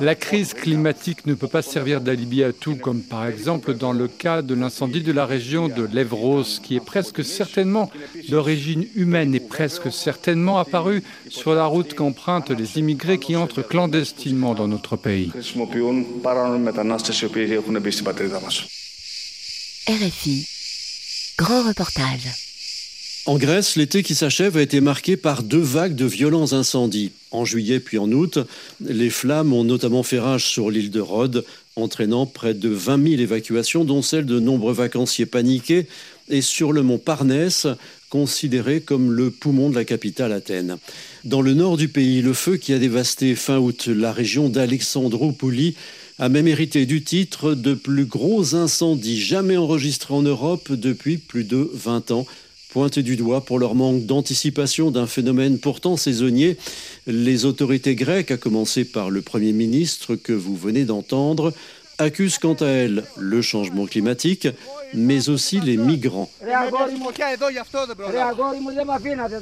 La crise climatique ne peut pas servir d'alibi à tout, comme par exemple dans le cas de l'incendie de la région de l'Evros, qui est presque certainement d'origine humaine et presque certainement apparu sur la route qu'empruntent les immigrés qui entrent clandestinement dans notre pays. RFI, grand reportage. En Grèce, l'été qui s'achève a été marqué par deux vagues de violents incendies. En juillet puis en août, les flammes ont notamment fait rage sur l'île de Rhodes, entraînant près de 20 000 évacuations, dont celle de nombreux vacanciers paniqués, et sur le mont Parnès, considéré comme le poumon de la capitale Athènes. Dans le nord du pays, le feu qui a dévasté fin août la région d'Alexandroupoli a même hérité du titre de plus gros incendie jamais enregistré en Europe depuis plus de 20 ans pointés du doigt pour leur manque d'anticipation d'un phénomène pourtant saisonnier. Les autorités grecques, à commencer par le Premier ministre que vous venez d'entendre, accusent quant à elles le changement climatique, mais aussi les migrants.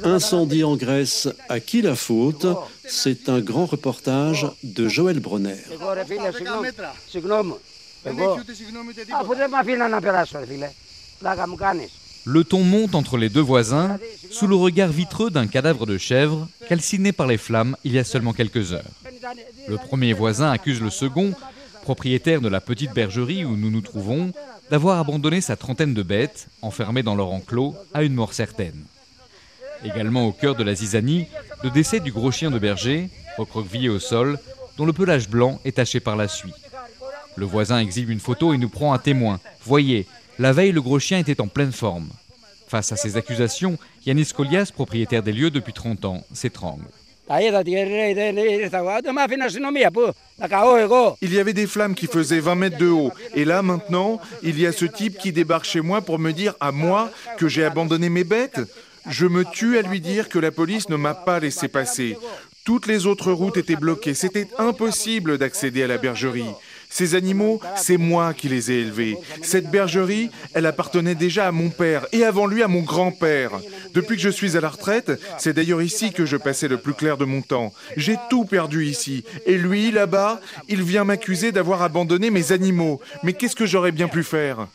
Incendie en Grèce, à qui la faute? C'est un grand reportage de Joël Bronner. Le ton monte entre les deux voisins sous le regard vitreux d'un cadavre de chèvre calciné par les flammes il y a seulement quelques heures. Le premier voisin accuse le second, propriétaire de la petite bergerie où nous nous trouvons, d'avoir abandonné sa trentaine de bêtes, enfermées dans leur enclos, à une mort certaine. Également au cœur de la zizanie, le décès du gros chien de berger, recroquevillé au sol, dont le pelage blanc est taché par la suie. Le voisin exhibe une photo et nous prend un témoin. Voyez, la veille, le gros chien était en pleine forme. Face à ces accusations, Yanis Kolias, propriétaire des lieux depuis 30 ans, s'étrangle. Il y avait des flammes qui faisaient 20 mètres de haut. Et là, maintenant, il y a ce type qui débarque chez moi pour me dire à moi que j'ai abandonné mes bêtes. Je me tue à lui dire que la police ne m'a pas laissé passer. Toutes les autres routes étaient bloquées. C'était impossible d'accéder à la bergerie. Ces animaux, c'est moi qui les ai élevés. Cette bergerie, elle appartenait déjà à mon père et avant lui à mon grand-père. Depuis que je suis à la retraite, c'est d'ailleurs ici que je passais le plus clair de mon temps. J'ai tout perdu ici. Et lui, là-bas, il vient m'accuser d'avoir abandonné mes animaux. Mais qu'est-ce que j'aurais bien pu faire?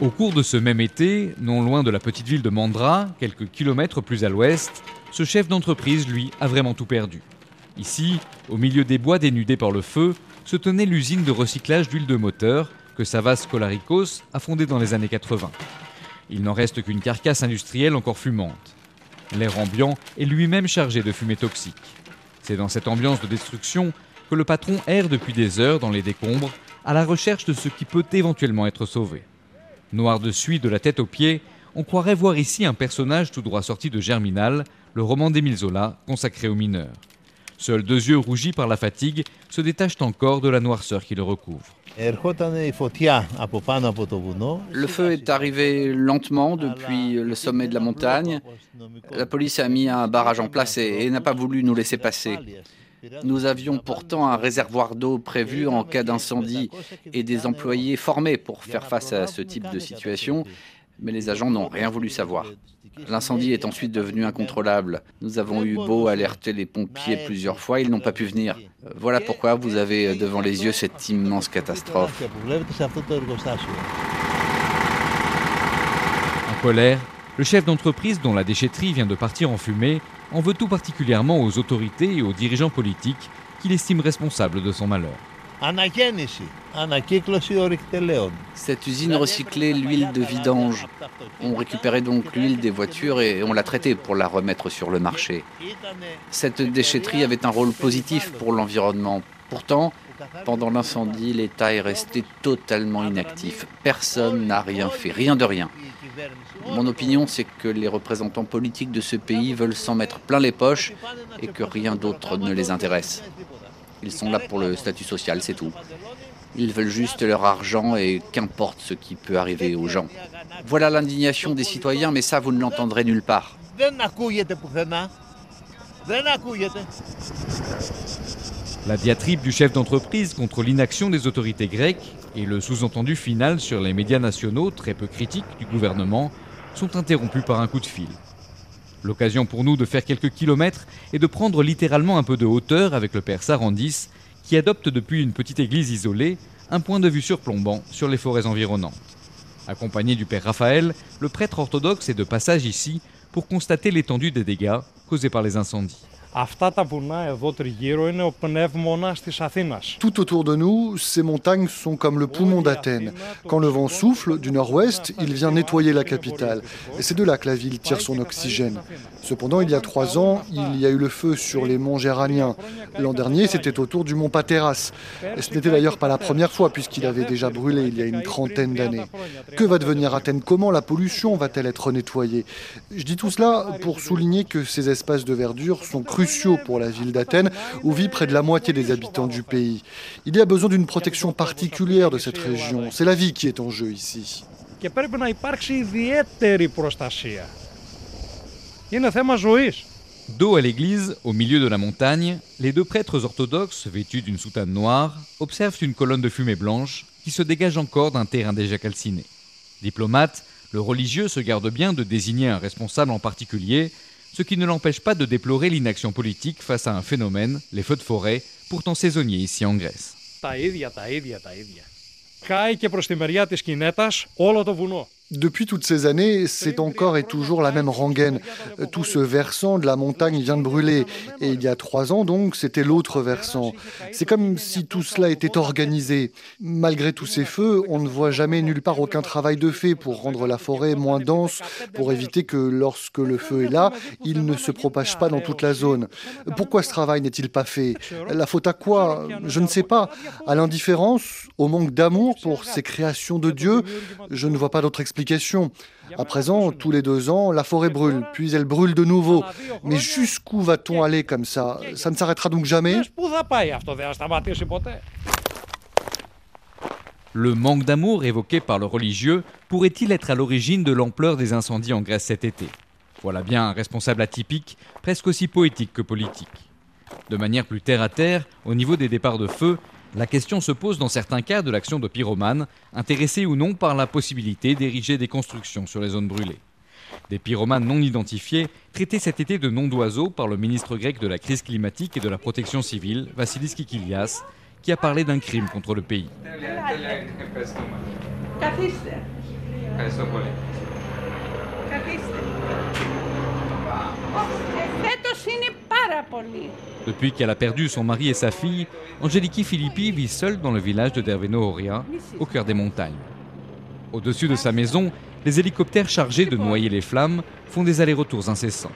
Au cours de ce même été, non loin de la petite ville de Mandra, quelques kilomètres plus à l'ouest, ce chef d'entreprise, lui, a vraiment tout perdu. Ici, au milieu des bois dénudés par le feu, se tenait l'usine de recyclage d'huile de moteur que Savas Kolarikos a fondée dans les années 80. Il n'en reste qu'une carcasse industrielle encore fumante. L'air ambiant est lui-même chargé de fumée toxique. C'est dans cette ambiance de destruction que le patron erre depuis des heures dans les décombres à la recherche de ce qui peut éventuellement être sauvé. Noir de suie de la tête aux pieds, on croirait voir ici un personnage tout droit sorti de Germinal, le roman d'Émile Zola consacré aux mineurs. Seuls deux yeux rougis par la fatigue se détachent encore de la noirceur qui le recouvre. Le feu est arrivé lentement depuis le sommet de la montagne. La police a mis un barrage en place et, n'a pas voulu nous laisser passer. Nous avions pourtant un réservoir d'eau prévu en cas d'incendie et des employés formés pour faire face à ce type de situation, mais les agents n'ont rien voulu savoir. L'incendie est ensuite devenu incontrôlable. Nous avons eu beau alerter les pompiers plusieurs fois, ils n'ont pas pu venir. Voilà pourquoi vous avez devant les yeux cette immense catastrophe. En colère, le chef d'entreprise dont la déchetterie vient de partir en fumée en veut tout particulièrement aux autorités et aux dirigeants politiques qu'il estime responsables de son malheur. Cette usine recyclait l'huile de vidange. On récupérait donc l'huile des voitures et on la traitait pour la remettre sur le marché. Cette déchetterie avait un rôle positif pour l'environnement. Pourtant, pendant l'incendie, l'État est resté totalement inactif. Personne n'a rien fait, rien de rien. Mon opinion, c'est que les représentants politiques de ce pays veulent s'en mettre plein les poches et que rien d'autre ne les intéresse. Ils sont là pour le statut social, c'est tout. Ils veulent juste leur argent et qu'importe ce qui peut arriver aux gens. Voilà l'indignation des citoyens, mais ça, vous ne l'entendrez nulle part. La diatribe du chef d'entreprise contre l'inaction des autorités grecques et le sous-entendu final sur les médias nationaux très peu critiques du gouvernement sont interrompus par un coup de fil. L'occasion pour nous de faire quelques kilomètres et de prendre littéralement un peu de hauteur avec le père Sarandis, qui adopte depuis une petite église isolée un point de vue surplombant sur les forêts environnantes. Accompagné du père Raphaël, le prêtre orthodoxe est de passage ici pour constater l'étendue des dégâts causés par les incendies. Tout autour de nous, ces montagnes sont comme le poumon d'Athènes. Quand le vent souffle du nord-ouest, il vient nettoyer la capitale. Et c'est de là que la ville tire son oxygène. Cependant, il y a trois ans, il y a eu le feu sur les monts Géraniens. L'an dernier, c'était autour du mont Pateras. Et ce n'était d'ailleurs pas la première fois, puisqu'il avait déjà brûlé il y a une trentaine d'années. Que va devenir Athènes? Comment la pollution va-t-elle être nettoyée? Je dis tout cela pour souligner que ces espaces de verdure sont crus cruciaux pour la ville d'Athènes, où vit près de la moitié des habitants du pays. Il y a besoin d'une protection particulière de cette région. C'est la vie qui est en jeu ici. Dos à l'église, au milieu de la montagne, les deux prêtres orthodoxes, vêtus d'une soutane noire, observent une colonne de fumée blanche qui se dégage encore d'un terrain déjà calciné. Diplomate, le religieux se garde bien de désigner un responsable en particulier, ce qui ne l'empêche pas de déplorer l'inaction politique face à un phénomène, les feux de forêt, pourtant saisonniers ici en Grèce. Depuis toutes ces années, c'est encore et toujours la même rengaine. Tout ce versant de la montagne vient de brûler. Et il y a trois ans, donc, c'était l'autre versant. C'est comme si tout cela était organisé. Malgré tous ces feux, on ne voit jamais nulle part aucun travail de fait pour rendre la forêt moins dense, pour éviter que lorsque le feu est là, il ne se propage pas dans toute la zone. Pourquoi ce travail n'est-il pas fait? La faute à quoi? Je ne sais pas. À l'indifférence Au manque d'amour pour ces créations de Dieu Je ne vois pas d'autre explication à présent, tous les deux ans, la forêt brûle, puis elle brûle de nouveau. Mais jusqu'où va-t-on aller comme ça Ça ne s'arrêtera donc jamais. Le manque d'amour évoqué par le religieux pourrait-il être à l'origine de l'ampleur des incendies en Grèce cet été? Voilà bien un responsable atypique, presque aussi poétique que politique. De manière plus terre à terre, au niveau des départs de feu, la question se pose dans certains cas de l'action de pyromanes, intéressés ou non par la possibilité d'ériger des constructions sur les zones brûlées. Des pyromanes non identifiés, traités cet été de noms d'oiseaux par le ministre grec de la crise climatique et de la protection civile, Vassilis Kikilias, qui a parlé d'un crime contre le pays. Depuis qu'elle a perdu son mari et sa fille, Angeliki Filippi vit seule dans le village de Derveno Oria, au cœur des montagnes. Au-dessus de sa maison, les hélicoptères chargés de noyer les flammes font des allers-retours incessants.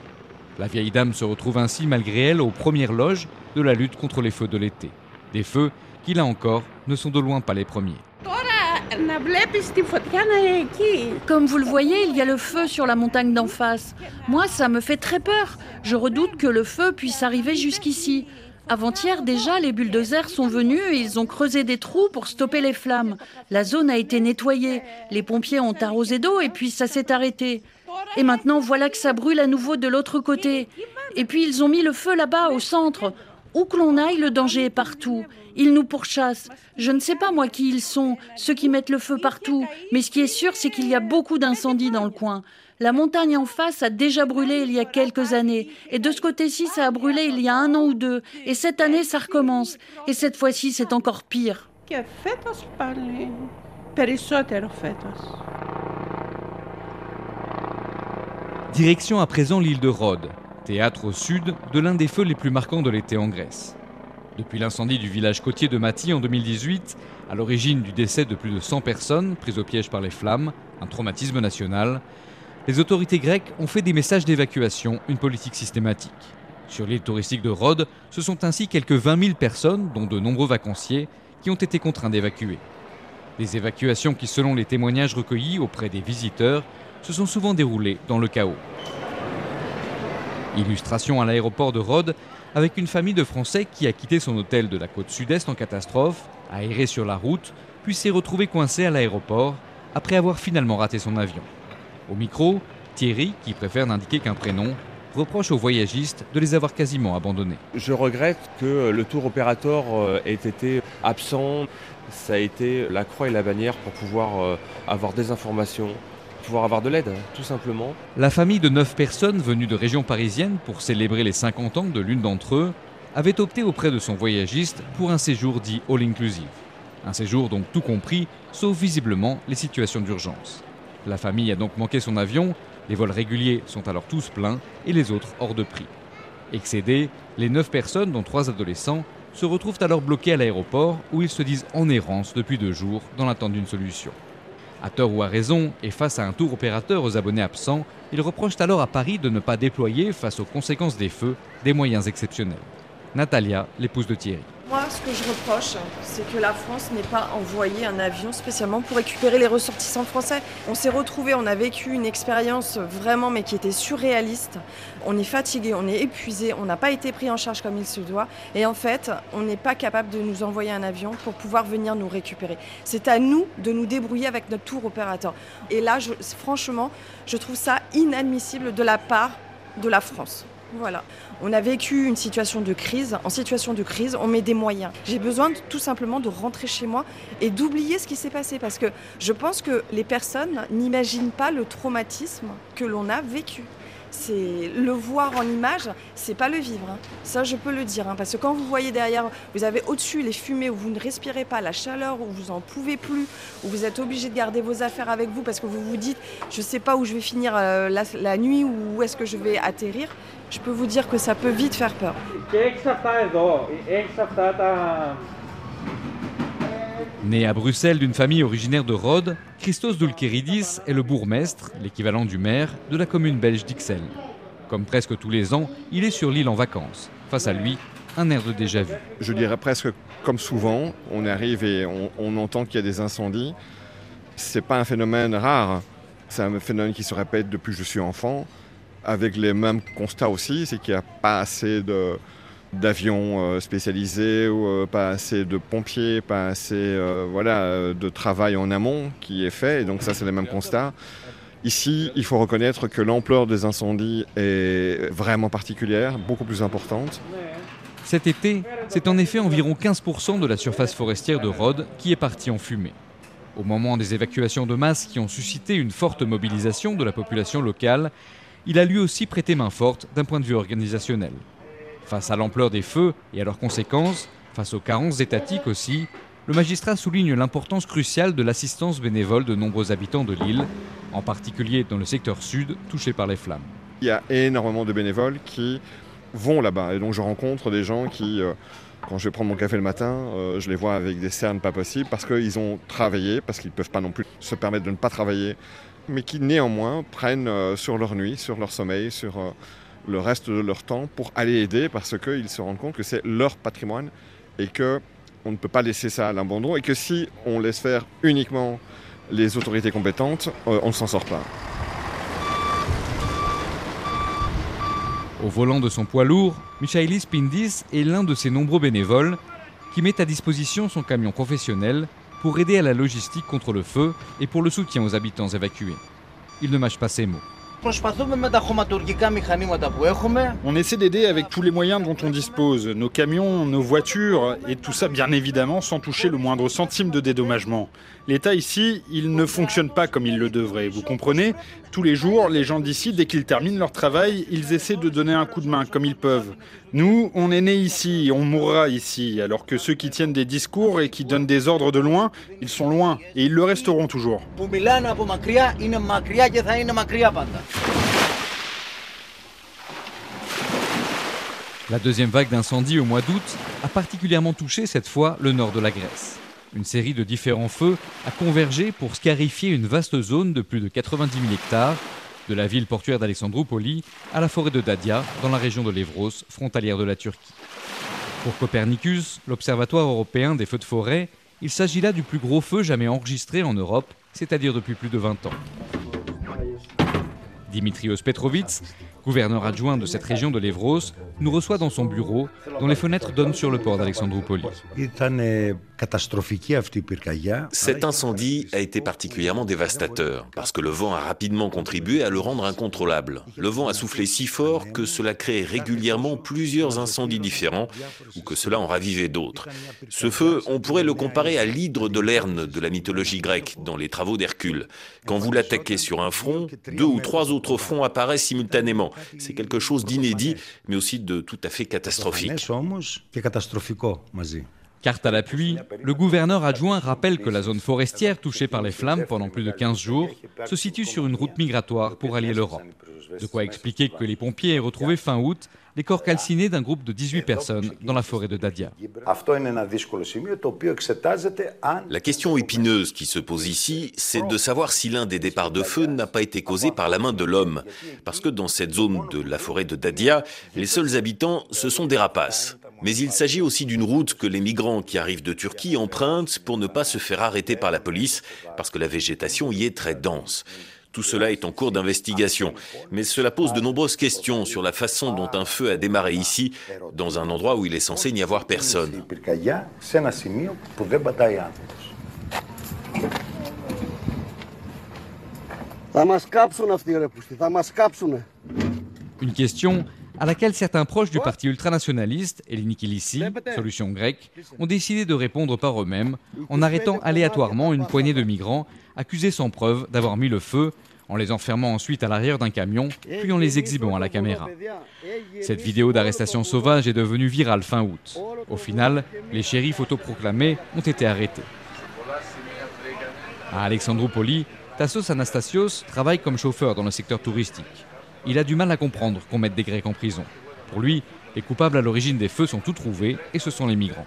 La vieille dame se retrouve ainsi, malgré elle, aux premières loges de la lutte contre les feux de l'été. Des feux qui, là encore, ne sont de loin pas les premiers. Comme vous le voyez, il y a le feu sur la montagne d'en face. Moi, ça me fait très peur. Je redoute que le feu puisse arriver jusqu'ici. Avant-hier, déjà, les bulldozers sont venus et ils ont creusé des trous pour stopper les flammes. La zone a été nettoyée. Les pompiers ont arrosé d'eau et puis ça s'est arrêté. Et maintenant, voilà que ça brûle à nouveau de l'autre côté. Et puis ils ont mis le feu là-bas, au centre. Où que l'on aille, le danger est partout. Ils nous pourchassent. Je ne sais pas moi qui ils sont, ceux qui mettent le feu partout, mais ce qui est sûr, c'est qu'il y a beaucoup d'incendies dans le coin. La montagne en face a déjà brûlé il y a quelques années, et de ce côté-ci, ça a brûlé il y a un an ou deux, et cette année, ça recommence. Et cette fois-ci, c'est encore pire. Direction à présent l'île de Rhodes théâtre au sud de l'un des feux les plus marquants de l'été en Grèce. Depuis l'incendie du village côtier de Mati en 2018, à l'origine du décès de plus de 100 personnes prises au piège par les flammes, un traumatisme national, les autorités grecques ont fait des messages d'évacuation une politique systématique. Sur l'île touristique de Rhodes, ce sont ainsi quelques 20 000 personnes, dont de nombreux vacanciers, qui ont été contraints d'évacuer. Les évacuations qui, selon les témoignages recueillis auprès des visiteurs, se sont souvent déroulées dans le chaos. Illustration à l'aéroport de Rhodes avec une famille de Français qui a quitté son hôtel de la côte sud-est en catastrophe, a erré sur la route, puis s'est retrouvé coincé à l'aéroport après avoir finalement raté son avion. Au micro, Thierry, qui préfère n'indiquer qu'un prénom, reproche aux voyagistes de les avoir quasiment abandonnés. Je regrette que le tour opérateur euh, ait été absent. Ça a été la croix et la bannière pour pouvoir euh, avoir des informations, pouvoir avoir de l'aide, tout simplement. La famille de 9 personnes venues de régions parisiennes pour célébrer les 50 ans de l'une d'entre eux avait opté auprès de son voyagiste pour un séjour dit all-inclusive. Un séjour donc tout compris, sauf visiblement les situations d'urgence. La famille a donc manqué son avion, les vols réguliers sont alors tous pleins et les autres hors de prix. Excédés, les 9 personnes, dont 3 adolescents, se retrouvent alors bloqués à l'aéroport où ils se disent en errance depuis deux jours dans l'attente d'une solution. À tort ou à raison, et face à un tour opérateur aux abonnés absents, ils reprochent alors à Paris de ne pas déployer, face aux conséquences des feux, des moyens exceptionnels. Natalia, l'épouse de Thierry. Moi, ce que je reproche, c'est que la France n'ait pas envoyé un avion spécialement pour récupérer les ressortissants français. On s'est retrouvés, on a vécu une expérience vraiment, mais qui était surréaliste. On est fatigué, on est épuisé, on n'a pas été pris en charge comme il se doit. Et en fait, on n'est pas capable de nous envoyer un avion pour pouvoir venir nous récupérer. C'est à nous de nous débrouiller avec notre tour opérateur. Et là, franchement, je trouve ça inadmissible de la part de la France. On a vécu une situation de crise. En situation de crise, on met des moyens. J'ai besoin tout simplement de rentrer chez moi et d'oublier ce qui s'est passé parce que je pense que les personnes n'imaginent pas le traumatisme que l'on a vécu c'est le voir en image, c'est pas le vivre. Hein. Ça, je peux le dire, hein, parce que quand vous voyez derrière, vous avez au-dessus les fumées où vous ne respirez pas, la chaleur où vous en pouvez plus, où vous êtes obligé de garder vos affaires avec vous parce que vous vous dites, je sais pas où je vais finir euh, la, nuit ou où est-ce que je vais atterrir. Je peux vous dire que ça peut vite faire peur. Né à Bruxelles d'une famille originaire de Rhodes, Christos Doulkeridis est le bourgmestre, l'équivalent du maire, de la commune belge d'Ixelles. Comme presque tous les ans, il est sur l'île en vacances. Face à lui, un air de déjà-vu. Je dirais presque comme souvent, on arrive et on, entend qu'il y a des incendies. C'est pas un phénomène rare, c'est un phénomène qui se répète depuis que je suis enfant, avec les mêmes constats aussi, c'est qu'il n'y a pas assez de, d'avions euh, spécialisés euh, pas assez de pompiers, pas assez euh, voilà, de travail en amont qui est fait. Et donc ça, c'est le même constat. Ici, il faut reconnaître que l'ampleur des incendies est vraiment particulière, beaucoup plus importante. Cet été, c'est en effet environ 15% de la surface forestière de Rhodes qui est partie en fumée. Au moment des évacuations de masse qui ont suscité une forte mobilisation de la population locale, il a lui aussi prêté main forte d'un point de vue organisationnel. Face à l'ampleur des feux et à leurs conséquences, face aux carences étatiques aussi, le magistrat souligne l'importance cruciale de l'assistance bénévole de nombreux habitants de l'île, en particulier dans le secteur sud touché par les flammes. Il y a énormément de bénévoles qui vont là-bas et donc je rencontre des gens qui, euh, quand je vais prendre mon café le matin, euh, je les vois avec des cernes pas possibles parce qu'ils ont travaillé, parce qu'ils ne peuvent pas non plus se permettre de ne pas travailler, mais qui néanmoins prennent euh, sur leur nuit, sur leur sommeil, sur le reste de leur temps pour aller aider parce qu'ils se rendent compte que c'est leur patrimoine et que on ne peut pas laisser ça à l'abandon et que si on laisse faire uniquement les autorités compétentes, euh, on ne s'en sort pas. Au volant de son poids lourd, Michaelis Pindis est l'un de ces nombreux bénévoles qui met à disposition son camion professionnel pour aider à la logistique contre le feu et pour le soutien aux habitants évacués. Il ne mâche pas ses mots. On essaie d'aider avec tous les moyens dont on dispose, nos camions, nos voitures, et tout ça bien évidemment sans toucher le moindre centime de dédommagement. L'État ici, il ne fonctionne pas comme il le devrait, vous comprenez? Tous les jours, les gens d'ici, dès qu'ils terminent leur travail, ils essaient de donner un coup de main comme ils peuvent. Nous, on est nés ici, on mourra ici, alors que ceux qui tiennent des discours et qui donnent des ordres de loin, ils sont loin, et ils le resteront toujours. La deuxième vague d'incendie au mois d'août a particulièrement touché cette fois le nord de la Grèce. Une série de différents feux a convergé pour scarifier une vaste zone de plus de 90 000 hectares, de la ville portuaire d'Alexandroupoli à la forêt de Dadia, dans la région de l'Evros, frontalière de la Turquie. Pour Copernicus, l'Observatoire européen des feux de forêt, il s'agit là du plus gros feu jamais enregistré en Europe, c'est-à-dire depuis plus de 20 ans. Dimitrios Petrovitz, gouverneur adjoint de cette région de l'Evros, nous reçoit dans son bureau, dont les fenêtres donnent sur le port d'Alexandroupoli. Cet incendie a été particulièrement dévastateur parce que le vent a rapidement contribué à le rendre incontrôlable. Le vent a soufflé si fort que cela crée régulièrement plusieurs incendies différents ou que cela en ravivait d'autres. Ce feu, on pourrait le comparer à l'hydre de Lerne de la mythologie grecque dans les travaux d'Hercule. Quand vous l'attaquez sur un front, deux ou trois autres fronts apparaissent simultanément. C'est quelque chose d'inédit, mais aussi de tout à fait catastrophique. Carte à l'appui, le gouverneur adjoint rappelle que la zone forestière touchée par les flammes pendant plus de 15 jours se situe sur une route migratoire pour allier l'Europe. De quoi expliquer que les pompiers aient retrouvé fin août les corps calcinés d'un groupe de 18 personnes dans la forêt de Dadia. La question épineuse qui se pose ici, c'est de savoir si l'un des départs de feu n'a pas été causé par la main de l'homme. Parce que dans cette zone de la forêt de Dadia, les seuls habitants, ce sont des rapaces. Mais il s'agit aussi d'une route que les migrants qui arrivent de Turquie empruntent pour ne pas se faire arrêter par la police, parce que la végétation y est très dense. Tout cela est en cours d'investigation, mais cela pose de nombreuses questions sur la façon dont un feu a démarré ici, dans un endroit où il est censé n'y avoir personne. Une question à laquelle certains proches du parti ultranationaliste, Eleni Kilissi, solution grecque, ont décidé de répondre par eux-mêmes en arrêtant aléatoirement une poignée de migrants accusés sans preuve d'avoir mis le feu, en les enfermant ensuite à l'arrière d'un camion, puis en les exhibant à la caméra. Cette vidéo d'arrestation sauvage est devenue virale fin août. Au final, les shérifs autoproclamés ont été arrêtés. À Alexandroupoli, Tassos Anastasios travaille comme chauffeur dans le secteur touristique il a du mal à comprendre qu'on mette des Grecs en prison. Pour lui, les coupables à l'origine des feux sont tous trouvés et ce sont les migrants.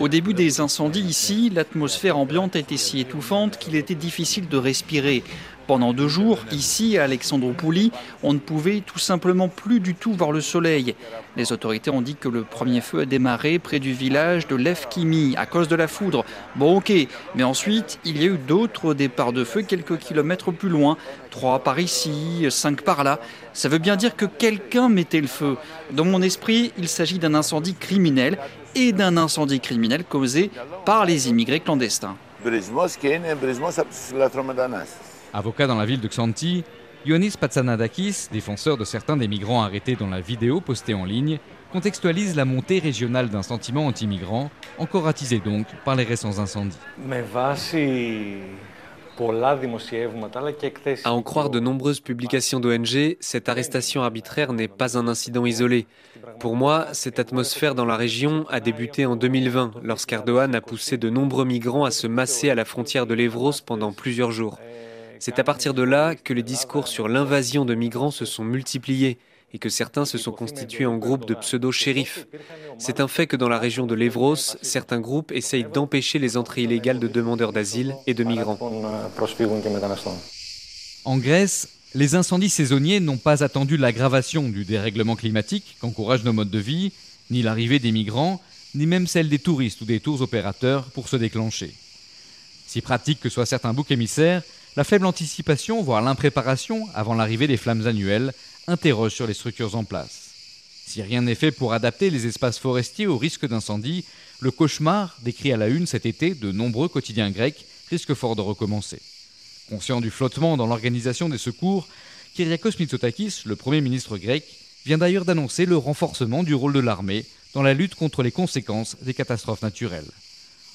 Au début des incendies ici, l'atmosphère ambiante était si étouffante qu'il était difficile de respirer. Pendant deux jours, ici à Alexandroupoli, on ne pouvait tout simplement plus du tout voir le soleil. Les autorités ont dit que le premier feu a démarré près du village de Lefkimi à cause de la foudre. Bon ok, mais ensuite il y a eu d'autres départs de feu quelques kilomètres plus loin, trois par ici, cinq par là. Ça veut bien dire que quelqu'un mettait le feu. Dans mon esprit, il s'agit d'un incendie criminel et d'un incendie criminel causé par les immigrés clandestins. Avocat dans la ville de Xanthi, Ionis Patsanadakis, défenseur de certains des migrants arrêtés dans la vidéo postée en ligne, contextualise la montée régionale d'un sentiment anti-migrant, encore attisé donc par les récents incendies. À en croire de nombreuses publications d'ONG, cette arrestation arbitraire n'est pas un incident isolé. Pour moi, cette atmosphère dans la région a débuté en 2020, lorsqu'Erdogan a poussé de nombreux migrants à se masser à la frontière de l'Evros pendant plusieurs jours. C'est à partir de là que les discours sur l'invasion de migrants se sont multipliés et que certains se sont constitués en groupes de pseudo-shérifs. C'est un fait que dans la région de l'Evros, certains groupes essayent d'empêcher les entrées illégales de demandeurs d'asile et de migrants. En Grèce, les incendies saisonniers n'ont pas attendu l'aggravation du dérèglement climatique qu'encouragent nos modes de vie, ni l'arrivée des migrants, ni même celle des touristes ou des tours opérateurs pour se déclencher. Si pratique que soient certains boucs émissaires, la faible anticipation, voire l'impréparation avant l'arrivée des flammes annuelles, interroge sur les structures en place. Si rien n'est fait pour adapter les espaces forestiers au risque d'incendie, le cauchemar, décrit à la une cet été de nombreux quotidiens grecs, risque fort de recommencer. Conscient du flottement dans l'organisation des secours, Kyriakos Mitsotakis, le Premier ministre grec, vient d'ailleurs d'annoncer le renforcement du rôle de l'armée dans la lutte contre les conséquences des catastrophes naturelles.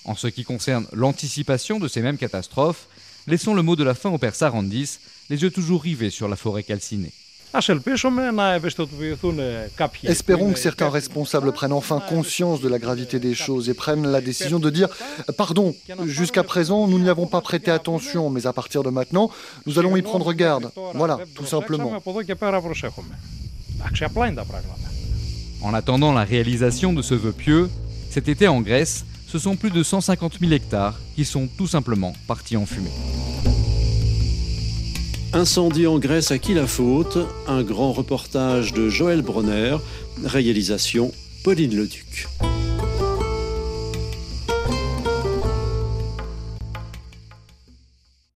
En ce qui concerne l'anticipation de ces mêmes catastrophes, Laissons le mot de la fin au père Sarandis, les yeux toujours rivés sur la forêt calcinée. Espérons que certains responsables prennent enfin conscience de la gravité des choses et prennent la décision de dire Pardon, jusqu'à présent, nous n'y avons pas prêté attention, mais à partir de maintenant, nous allons y prendre garde. Voilà, tout simplement. En attendant la réalisation de ce vœu pieux, cet été en Grèce, ce sont plus de 150 000 hectares qui sont tout simplement partis en fumée. Incendie en Grèce, à qui la faute? Un grand reportage de Joël Bronner, réalisation Pauline Leduc.